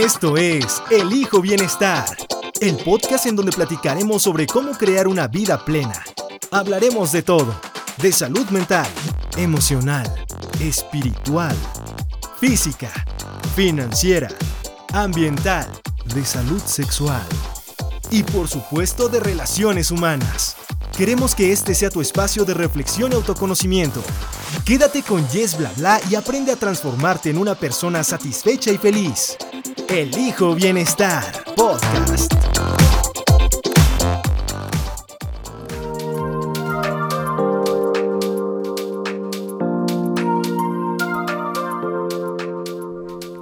Esto es Elijo Bienestar, el podcast en donde platicaremos sobre cómo crear una vida plena. Hablaremos de todo, de salud mental, emocional, espiritual, física, financiera, ambiental, de salud sexual y por supuesto de relaciones humanas. Queremos que este sea tu espacio de reflexión y autoconocimiento. Quédate con Yes Bla Bla y aprende a transformarte en una persona satisfecha y feliz. Elijo Bienestar Podcast.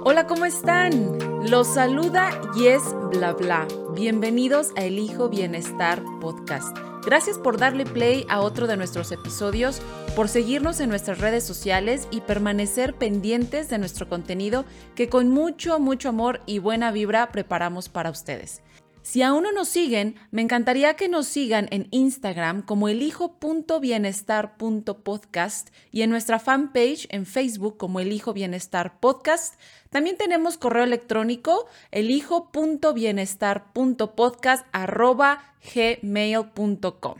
Hola, ¿cómo están? Los saluda Yes Bla Bla. Bienvenidos a Elijo Bienestar Podcast. Gracias por darle play a otro de nuestros episodios, por seguirnos en nuestras redes sociales y permanecer pendientes de nuestro contenido que con mucho, mucho amor y buena vibra preparamos para ustedes. Si aún no nos siguen, me encantaría que nos sigan en Instagram como elijo.bienestar.podcast y en nuestra fanpage en Facebook como Elijo Bienestar Podcast. También tenemos correo electrónico elijo.bienestar.podcast.gmail.com.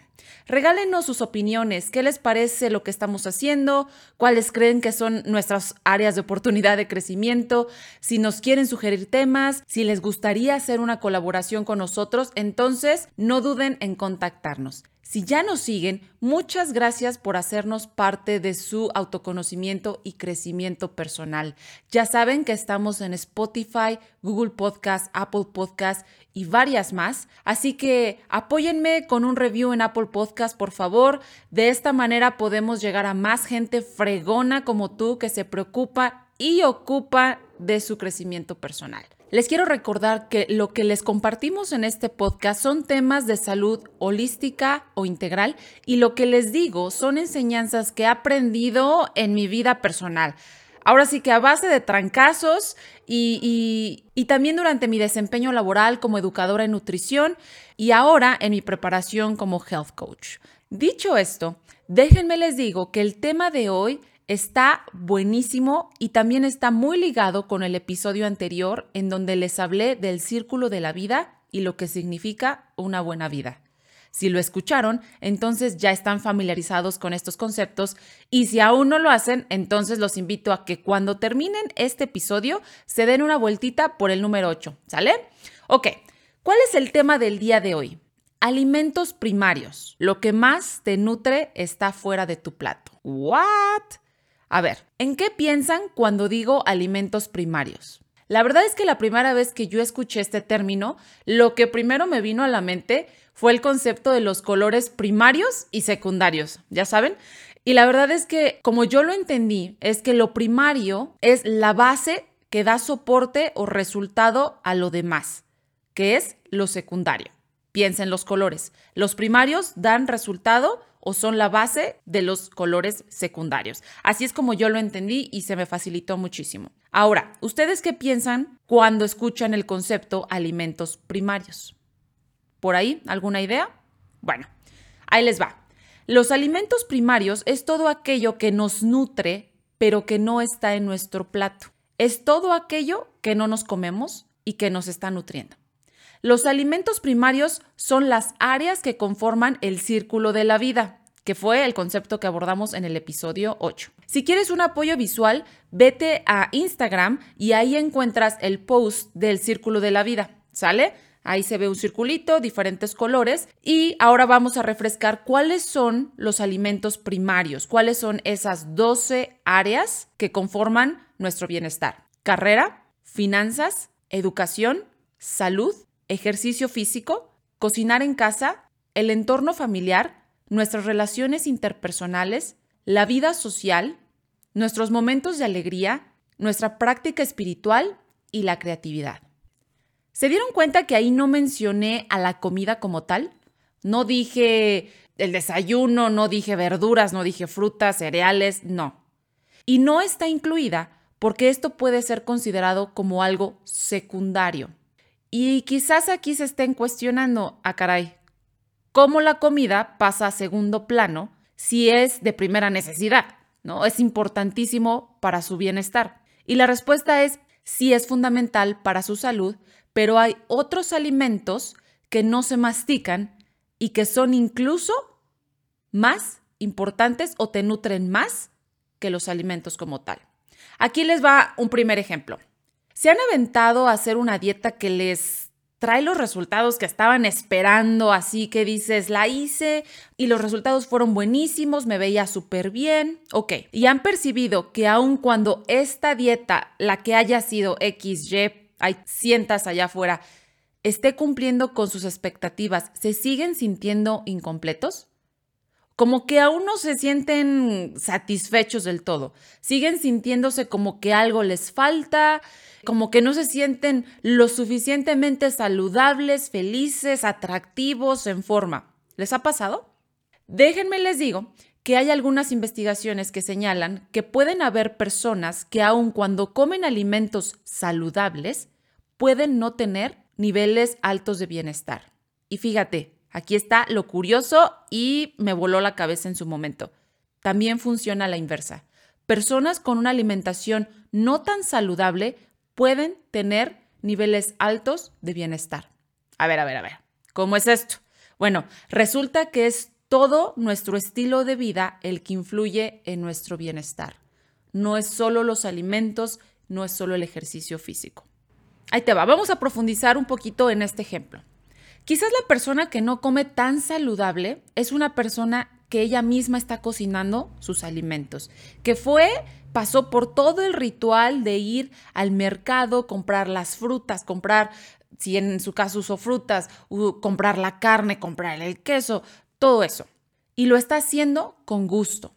Regálenos sus opiniones, qué les parece lo que estamos haciendo, cuáles creen que son nuestras áreas de oportunidad de crecimiento, si nos quieren sugerir temas, si les gustaría hacer una colaboración con nosotros, entonces no duden en contactarnos. Si ya nos siguen, muchas gracias por hacernos parte de su autoconocimiento y crecimiento personal. Ya saben que estamos en Spotify, Google Podcast, Apple Podcast y varias más. Así que apóyenme con un review en Apple Podcast, por favor. De esta manera podemos llegar a más gente fregona como tú que se preocupa y ocupa de su crecimiento personal. Les quiero recordar que lo que les compartimos en este podcast son temas de salud holística o integral y lo que les digo son enseñanzas que he aprendido en mi vida personal. Ahora sí que a base de trancazos y, también durante mi desempeño laboral como educadora en nutrición y ahora en mi preparación como health coach. Dicho esto, déjenme les digo que el tema de hoy Está buenísimo y también está muy ligado con el episodio anterior en donde les hablé del círculo de la vida y lo que significa una buena vida. Si lo escucharon, entonces ya están familiarizados con estos conceptos y si aún no lo hacen, entonces los invito a que cuando terminen este episodio se den una vueltita por el número 8, ¿sale? Ok, ¿cuál es el tema del día de hoy? Alimentos primarios. Lo que más te nutre está fuera de tu plato. ¿What? A ver, ¿en qué piensan cuando digo alimentos primarios? La verdad es que la primera vez que yo escuché este término, lo que primero me vino a la mente fue el concepto de los colores primarios y secundarios, ¿ya saben? Y la verdad es que, como yo lo entendí, es que lo primario es la base que da soporte o resultado a lo demás, que es lo secundario. Piensen los colores. Los primarios dan resultado o son la base de los colores secundarios. Así es como yo lo entendí y se me facilitó muchísimo. Ahora, ¿ustedes qué piensan cuando escuchan el concepto alimentos primarios? ¿Por ahí alguna idea? Bueno, ahí les va. Los alimentos primarios es todo aquello que nos nutre, pero que no está en nuestro plato. Es todo aquello que no nos comemos y que nos está nutriendo. Los alimentos primarios son las áreas que conforman el círculo de la vida, que fue el concepto que abordamos en el episodio 8. Si quieres un apoyo visual, vete a Instagram y ahí encuentras el post del círculo de la vida, ¿sale? Ahí se ve un circulito, diferentes colores. Y ahora vamos a refrescar cuáles son los alimentos primarios, cuáles son esas 12 áreas que conforman nuestro bienestar. Carrera, finanzas, educación, salud, ejercicio físico, cocinar en casa, el entorno familiar, nuestras relaciones interpersonales, la vida social, nuestros momentos de alegría, nuestra práctica espiritual y la creatividad. ¿Se dieron cuenta que ahí no mencioné a la comida como tal? No dije el desayuno, no dije verduras, no dije frutas, cereales, no. Y no está incluida porque esto puede ser considerado como algo secundario. Y quizás aquí se estén cuestionando, a ah, caray, ¿cómo la comida pasa a segundo plano si es de primera necesidad? ¿No? Es importantísimo para su bienestar. Y la respuesta es sí es fundamental para su salud, pero hay otros alimentos que no se mastican y que son incluso más importantes o te nutren más que los alimentos como tal. Aquí les va un primer ejemplo. ¿Se han aventado a hacer una dieta que les trae los resultados que estaban esperando? Así que dices, la hice y los resultados fueron buenísimos, me veía súper bien. Ok, y han percibido que aun cuando esta dieta, la que haya sido XY, hay cientas allá afuera, esté cumpliendo con sus expectativas, ¿se siguen sintiendo incompletos? Como que aún no se sienten satisfechos del todo. Siguen sintiéndose como que algo les falta, como que no se sienten lo suficientemente saludables, felices, atractivos, en forma. ¿Les ha pasado? Déjenme les digo que hay algunas investigaciones que señalan que pueden haber personas que aun cuando comen alimentos saludables, pueden no tener niveles altos de bienestar. Y fíjate, Aquí está lo curioso y me voló la cabeza en su momento. También funciona la inversa. Personas con una alimentación no tan saludable pueden tener niveles altos de bienestar. A ver, a ver, a ver. ¿Cómo es esto? Bueno, resulta que es todo nuestro estilo de vida el que influye en nuestro bienestar. No es solo los alimentos, no es solo el ejercicio físico. Ahí te va, vamos a profundizar un poquito en este ejemplo. Quizás la persona que no come tan saludable es una persona que ella misma está cocinando sus alimentos, que fue, pasó por todo el ritual de ir al mercado, comprar las frutas, comprar, si en su caso usó frutas, comprar la carne, comprar el queso, todo eso. Y lo está haciendo con gusto.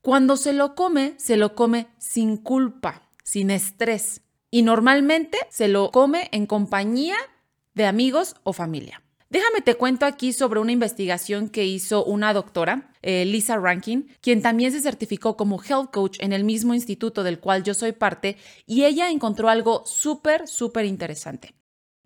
Cuando se lo come, se lo come sin culpa, sin estrés. Y normalmente se lo come en compañía de amigos o familia. Déjame te cuento aquí sobre una investigación que hizo una doctora, eh, Lisa Rankin, quien también se certificó como health coach en el mismo instituto del cual yo soy parte, y ella encontró algo súper, súper interesante.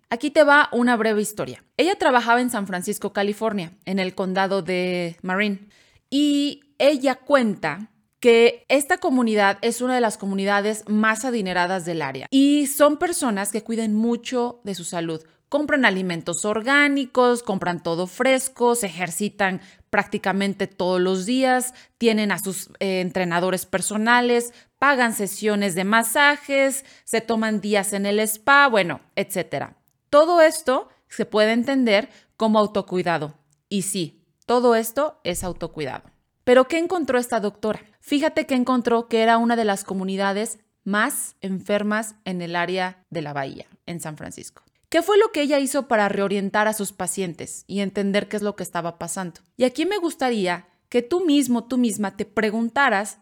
Aquí te va una breve historia. Ella trabajaba en San Francisco, California, en el condado de Marin, y ella cuenta que esta comunidad es una de las comunidades más adineradas del área y son personas que cuidan mucho de su salud, compran alimentos orgánicos, compran todo fresco, se ejercitan prácticamente todos los días, tienen a sus eh, entrenadores personales, pagan sesiones de masajes, se toman días en el spa, bueno, etcétera. Todo esto se puede entender como autocuidado. Y sí, todo esto es autocuidado. Pero ¿qué encontró esta doctora? Fíjate que encontró que era una de las comunidades más enfermas en el área de la bahía, en San Francisco. ¿Qué fue lo que ella hizo para reorientar a sus pacientes y entender qué es lo que estaba pasando? Y aquí me gustaría que tú mismo, tú misma, te preguntaras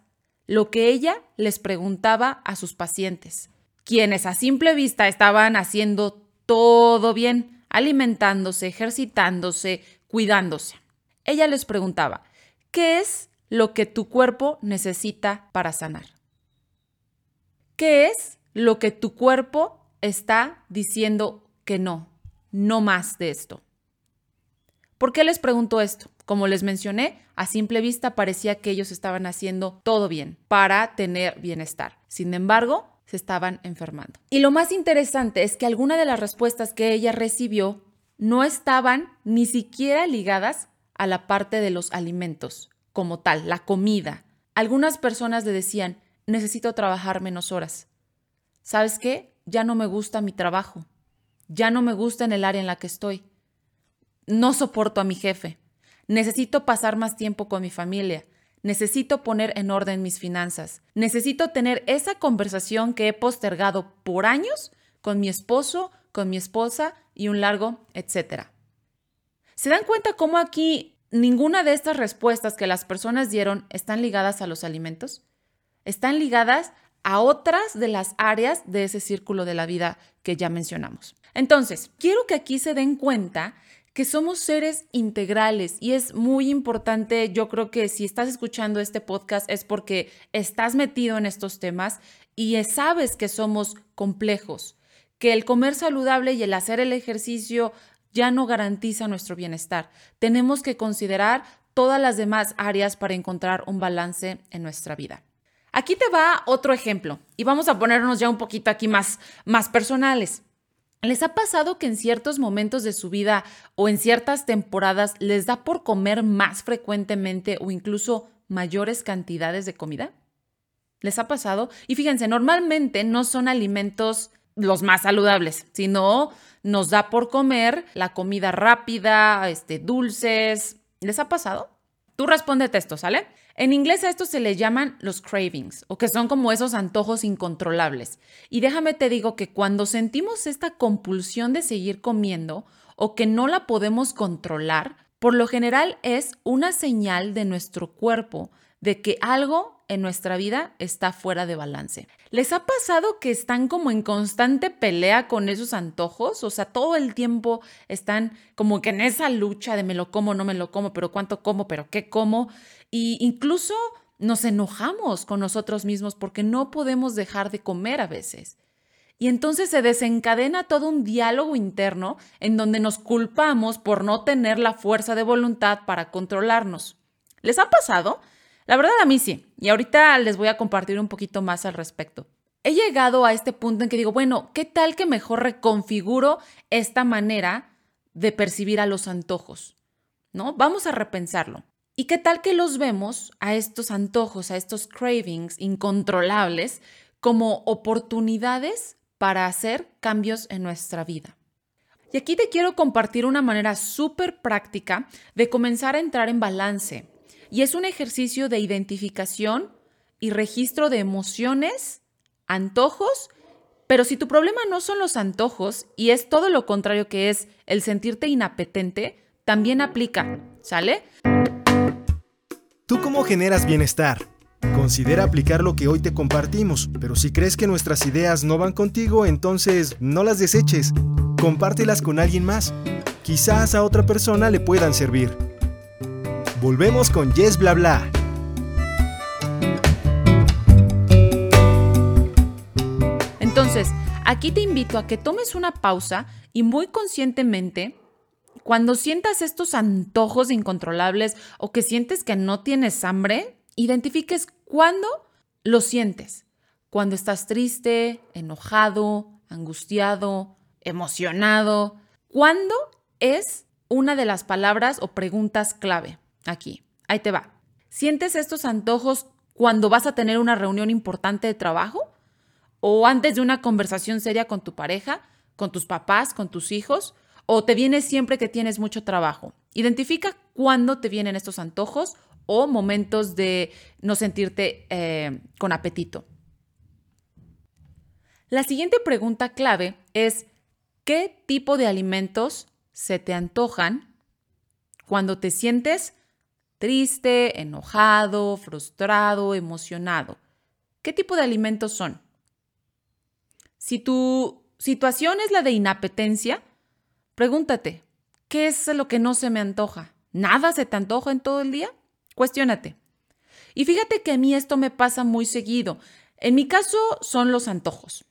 lo que ella les preguntaba a sus pacientes, quienes a simple vista estaban haciendo todo bien, alimentándose, ejercitándose, cuidándose. Ella les preguntaba, ¿qué es lo que tu cuerpo necesita para sanar? ¿Qué es lo que tu cuerpo está diciendo que no, no más de esto. ¿Por qué les pregunto esto? Como les mencioné, a simple vista parecía que ellos estaban haciendo todo bien para tener bienestar. Sin embargo, se estaban enfermando. Y lo más interesante es que algunas de las respuestas que ella recibió no estaban ni siquiera ligadas a la parte de los alimentos como tal, la comida. Algunas personas le decían, necesito trabajar menos horas. ¿Sabes qué? Ya no me gusta mi trabajo ya no me gusta en el área en la que estoy. No soporto a mi jefe. Necesito pasar más tiempo con mi familia. Necesito poner en orden mis finanzas. Necesito tener esa conversación que he postergado por años con mi esposo, con mi esposa y un largo, etcétera. ¿Se dan cuenta cómo aquí ninguna de estas respuestas que las personas dieron están ligadas a los alimentos? Están ligadas a otras de las áreas de ese círculo de la vida que ya mencionamos. Entonces, quiero que aquí se den cuenta que somos seres integrales y es muy importante, yo creo que si estás escuchando este podcast es porque estás metido en estos temas y sabes que somos complejos, que el comer saludable y el hacer el ejercicio ya no garantiza nuestro bienestar. Tenemos que considerar todas las demás áreas para encontrar un balance en nuestra vida. Aquí te va otro ejemplo y vamos a ponernos ya un poquito aquí más, más personales. ¿Les ha pasado que en ciertos momentos de su vida o en ciertas temporadas les da por comer más frecuentemente o incluso mayores cantidades de comida? ¿Les ha pasado? Y fíjense, normalmente no son alimentos los más saludables, sino nos da por comer la comida rápida, este, dulces. ¿Les ha pasado? Tú respóndete esto, ¿sale? En inglés a esto se le llaman los cravings, o que son como esos antojos incontrolables. Y déjame te digo que cuando sentimos esta compulsión de seguir comiendo o que no la podemos controlar, por lo general es una señal de nuestro cuerpo de que algo en nuestra vida está fuera de balance. ¿Les ha pasado que están como en constante pelea con esos antojos? O sea, todo el tiempo están como que en esa lucha de me lo como, no me lo como, pero cuánto como, pero qué como. Y incluso nos enojamos con nosotros mismos porque no podemos dejar de comer a veces. Y entonces se desencadena todo un diálogo interno en donde nos culpamos por no tener la fuerza de voluntad para controlarnos. ¿Les ha pasado? La verdad a mí sí, y ahorita les voy a compartir un poquito más al respecto. He llegado a este punto en que digo, bueno, ¿qué tal que mejor reconfiguro esta manera de percibir a los antojos? ¿No? Vamos a repensarlo. ¿Y qué tal que los vemos a estos antojos, a estos cravings incontrolables como oportunidades para hacer cambios en nuestra vida? Y aquí te quiero compartir una manera súper práctica de comenzar a entrar en balance y es un ejercicio de identificación y registro de emociones, antojos, pero si tu problema no son los antojos y es todo lo contrario que es el sentirte inapetente, también aplica, ¿sale? ¿Tú cómo generas bienestar? Considera aplicar lo que hoy te compartimos, pero si crees que nuestras ideas no van contigo, entonces no las deseches. Compártelas con alguien más. Quizás a otra persona le puedan servir. Volvemos con Yes Bla Bla. Entonces, aquí te invito a que tomes una pausa y muy conscientemente, cuando sientas estos antojos incontrolables o que sientes que no tienes hambre, identifiques cuándo lo sientes. Cuando estás triste, enojado, angustiado, emocionado. ¿Cuándo es una de las palabras o preguntas clave? Aquí, ahí te va. ¿Sientes estos antojos cuando vas a tener una reunión importante de trabajo? ¿O antes de una conversación seria con tu pareja, con tus papás, con tus hijos? ¿O te viene siempre que tienes mucho trabajo? Identifica cuándo te vienen estos antojos o momentos de no sentirte eh, con apetito. La siguiente pregunta clave es, ¿qué tipo de alimentos se te antojan cuando te sientes triste, enojado, frustrado, emocionado. ¿Qué tipo de alimentos son? Si tu situación es la de inapetencia, pregúntate, ¿qué es lo que no se me antoja? ¿Nada se te antoja en todo el día? Cuestiónate. Y fíjate que a mí esto me pasa muy seguido. En mi caso son los antojos.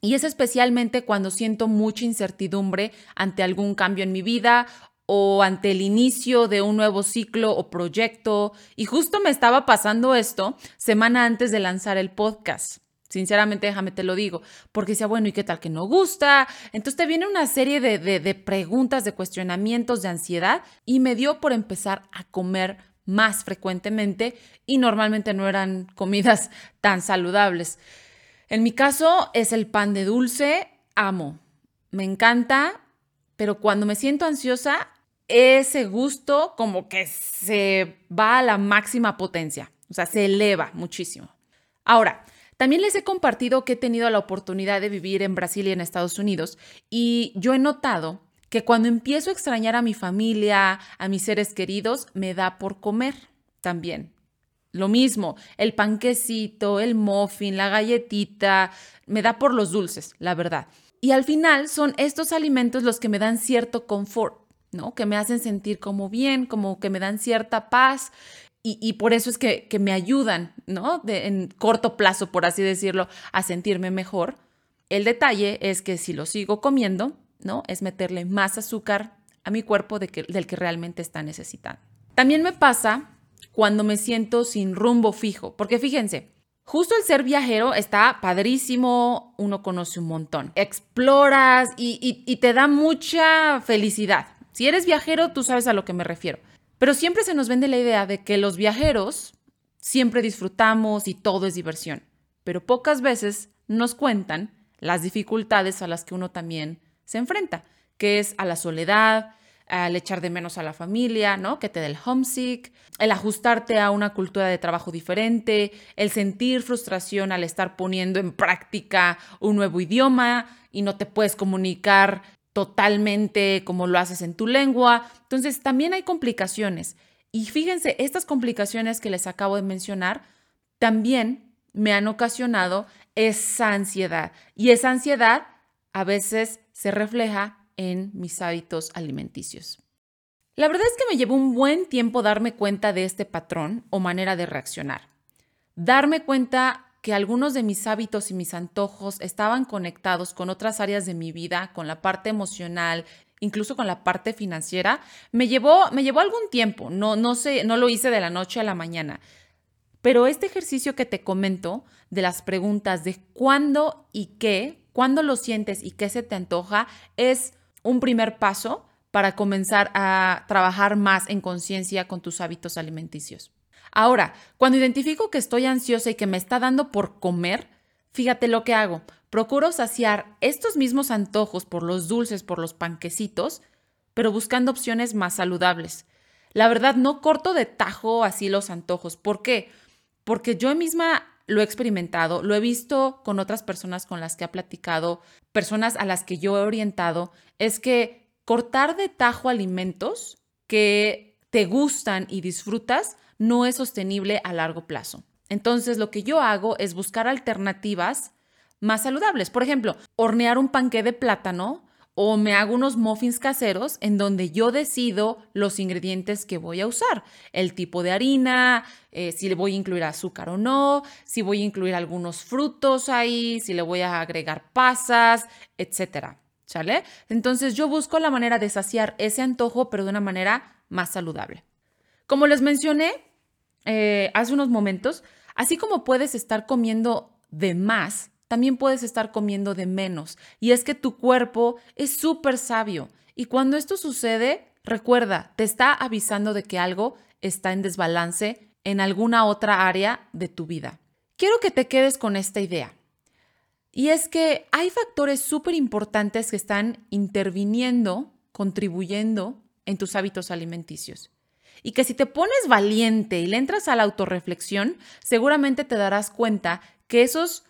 Y es especialmente cuando siento mucha incertidumbre ante algún cambio en mi vida o ante el inicio de un nuevo ciclo o proyecto. Y justo me estaba pasando esto semana antes de lanzar el podcast. Sinceramente, déjame te lo digo, porque decía, bueno, ¿y qué tal que no gusta? Entonces te viene una serie de, de preguntas, de cuestionamientos, de ansiedad y me dio por empezar a comer más frecuentemente y normalmente no eran comidas tan saludables. En mi caso es el pan de dulce, amo, me encanta, pero cuando me siento ansiosa ese gusto como que se va a la máxima potencia, o sea, se eleva muchísimo. Ahora, también les he compartido que he tenido la oportunidad de vivir en Brasil y en Estados Unidos y yo he notado que cuando empiezo a extrañar a mi familia, a mis seres queridos, me da por comer también. Lo mismo, el panquecito, el muffin, la galletita, me da por los dulces, la verdad. Y al final son estos alimentos los que me dan cierto confort. ¿No? Que me hacen sentir como bien, como que me dan cierta paz y, por eso es que, me ayudan, ¿no? en corto plazo, por así decirlo, a sentirme mejor. El detalle es que si lo sigo comiendo, ¿no? Es meterle más azúcar a mi cuerpo del que realmente está necesitando. También me pasa cuando me siento sin rumbo fijo, porque fíjense, Justo el ser viajero está padrísimo, uno conoce un montón, exploras y te da mucha felicidad. Si eres viajero, tú sabes a lo que me refiero. Pero siempre se nos vende la idea de que los viajeros siempre disfrutamos y todo es diversión, pero pocas veces nos cuentan las dificultades a las que uno también se enfrenta, que es a la soledad, al echar de menos a la familia, ¿no? Que te dé el homesick, el ajustarte a una cultura de trabajo diferente, el sentir frustración al estar poniendo en práctica un nuevo idioma y no te puedes comunicar totalmente como lo haces en tu lengua. Entonces, también hay complicaciones. Y fíjense, estas complicaciones que les acabo de mencionar también me han ocasionado esa ansiedad. Y esa ansiedad a veces se refleja en mis hábitos alimenticios. La verdad es que me llevó un buen tiempo darme cuenta de este patrón o manera de reaccionar. Darme cuenta que algunos de mis hábitos y mis antojos estaban conectados con otras áreas de mi vida, con la parte emocional, incluso con la parte financiera, me llevó, me llevó algún tiempo. No, no, sé, no lo hice de la noche a la mañana. Pero este ejercicio que te comento de las preguntas de cuándo y qué, cuándo lo sientes y qué se te antoja, es un primer paso para comenzar a trabajar más en conciencia con tus hábitos alimenticios. Ahora, cuando identifico que estoy ansiosa y que me está dando por comer, fíjate lo que hago. Procuro saciar estos mismos antojos por los dulces, por los panquecitos, pero buscando opciones más saludables. La verdad, no corto de tajo así los antojos. ¿Por qué? Porque yo misma lo he experimentado, lo he visto con otras personas con las que he platicado, personas a las que yo he orientado, es que cortar de tajo alimentos que te gustan y disfrutas no es sostenible a largo plazo. Entonces, lo que yo hago es buscar alternativas más saludables. Por ejemplo, hornear un panqué de plátano o me hago unos muffins caseros en donde yo decido los ingredientes que voy a usar, el tipo de harina, eh, si le voy a incluir azúcar o no, si voy a incluir algunos frutos ahí, si le voy a agregar pasas, etcétera. ¿Sale? Entonces yo busco la manera de saciar ese antojo, pero de una manera más saludable. Como les mencioné eh, hace unos momentos, así como puedes estar comiendo de más, también puedes estar comiendo de menos. Y es que tu cuerpo es súper sabio. Y cuando esto sucede, recuerda, te está avisando de que algo está en desbalance en alguna otra área de tu vida. Quiero que te quedes con esta idea. Y es que hay factores súper importantes que están interviniendo, contribuyendo en tus hábitos alimenticios y que si te pones valiente y le entras a la autorreflexión, seguramente te darás cuenta que esos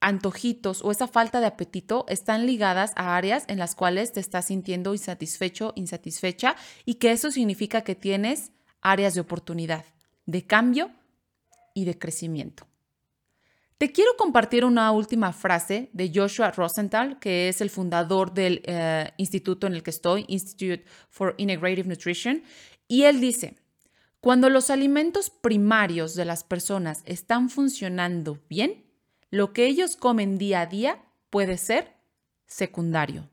antojitos o esa falta de apetito están ligadas a áreas en las cuales te estás sintiendo insatisfecho, insatisfecha y que eso significa que tienes áreas de oportunidad, de cambio y de crecimiento. Te quiero compartir una última frase de Joshua Rosenthal, que es el fundador del eh, instituto en el que estoy, Institute for Integrative Nutrition, y él dice, cuando los alimentos primarios de las personas están funcionando bien, lo que ellos comen día a día puede ser secundario.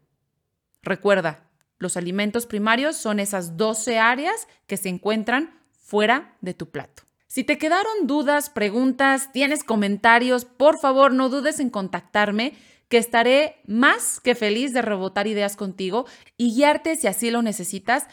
Recuerda, los alimentos primarios son esas 12 áreas que se encuentran fuera de tu plato. Si te quedaron dudas, preguntas, tienes comentarios, por favor no dudes en contactarme, que estaré más que feliz de rebotar ideas contigo y guiarte si así lo necesitas.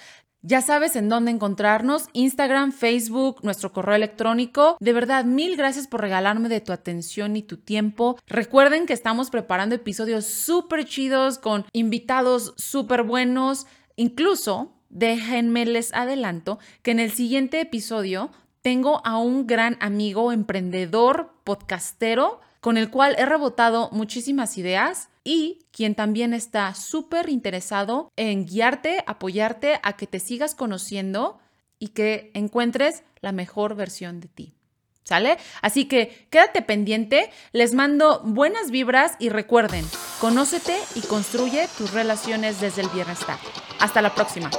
Ya sabes en dónde encontrarnos, Instagram, Facebook, nuestro correo electrónico. De verdad, mil gracias por regalarme de tu atención y tu tiempo. Recuerden que estamos preparando episodios súper chidos con invitados súper buenos. Incluso, déjenme les adelanto que en el siguiente episodio tengo a un gran amigo emprendedor, podcastero, con el cual he rebotado muchísimas ideas y quien también está súper interesado en guiarte, apoyarte a que te sigas conociendo y que encuentres la mejor versión de ti. ¿Sale? Así que quédate pendiente, les mando buenas vibras y recuerden, conócete y construye tus relaciones desde el bienestar. Hasta la próxima.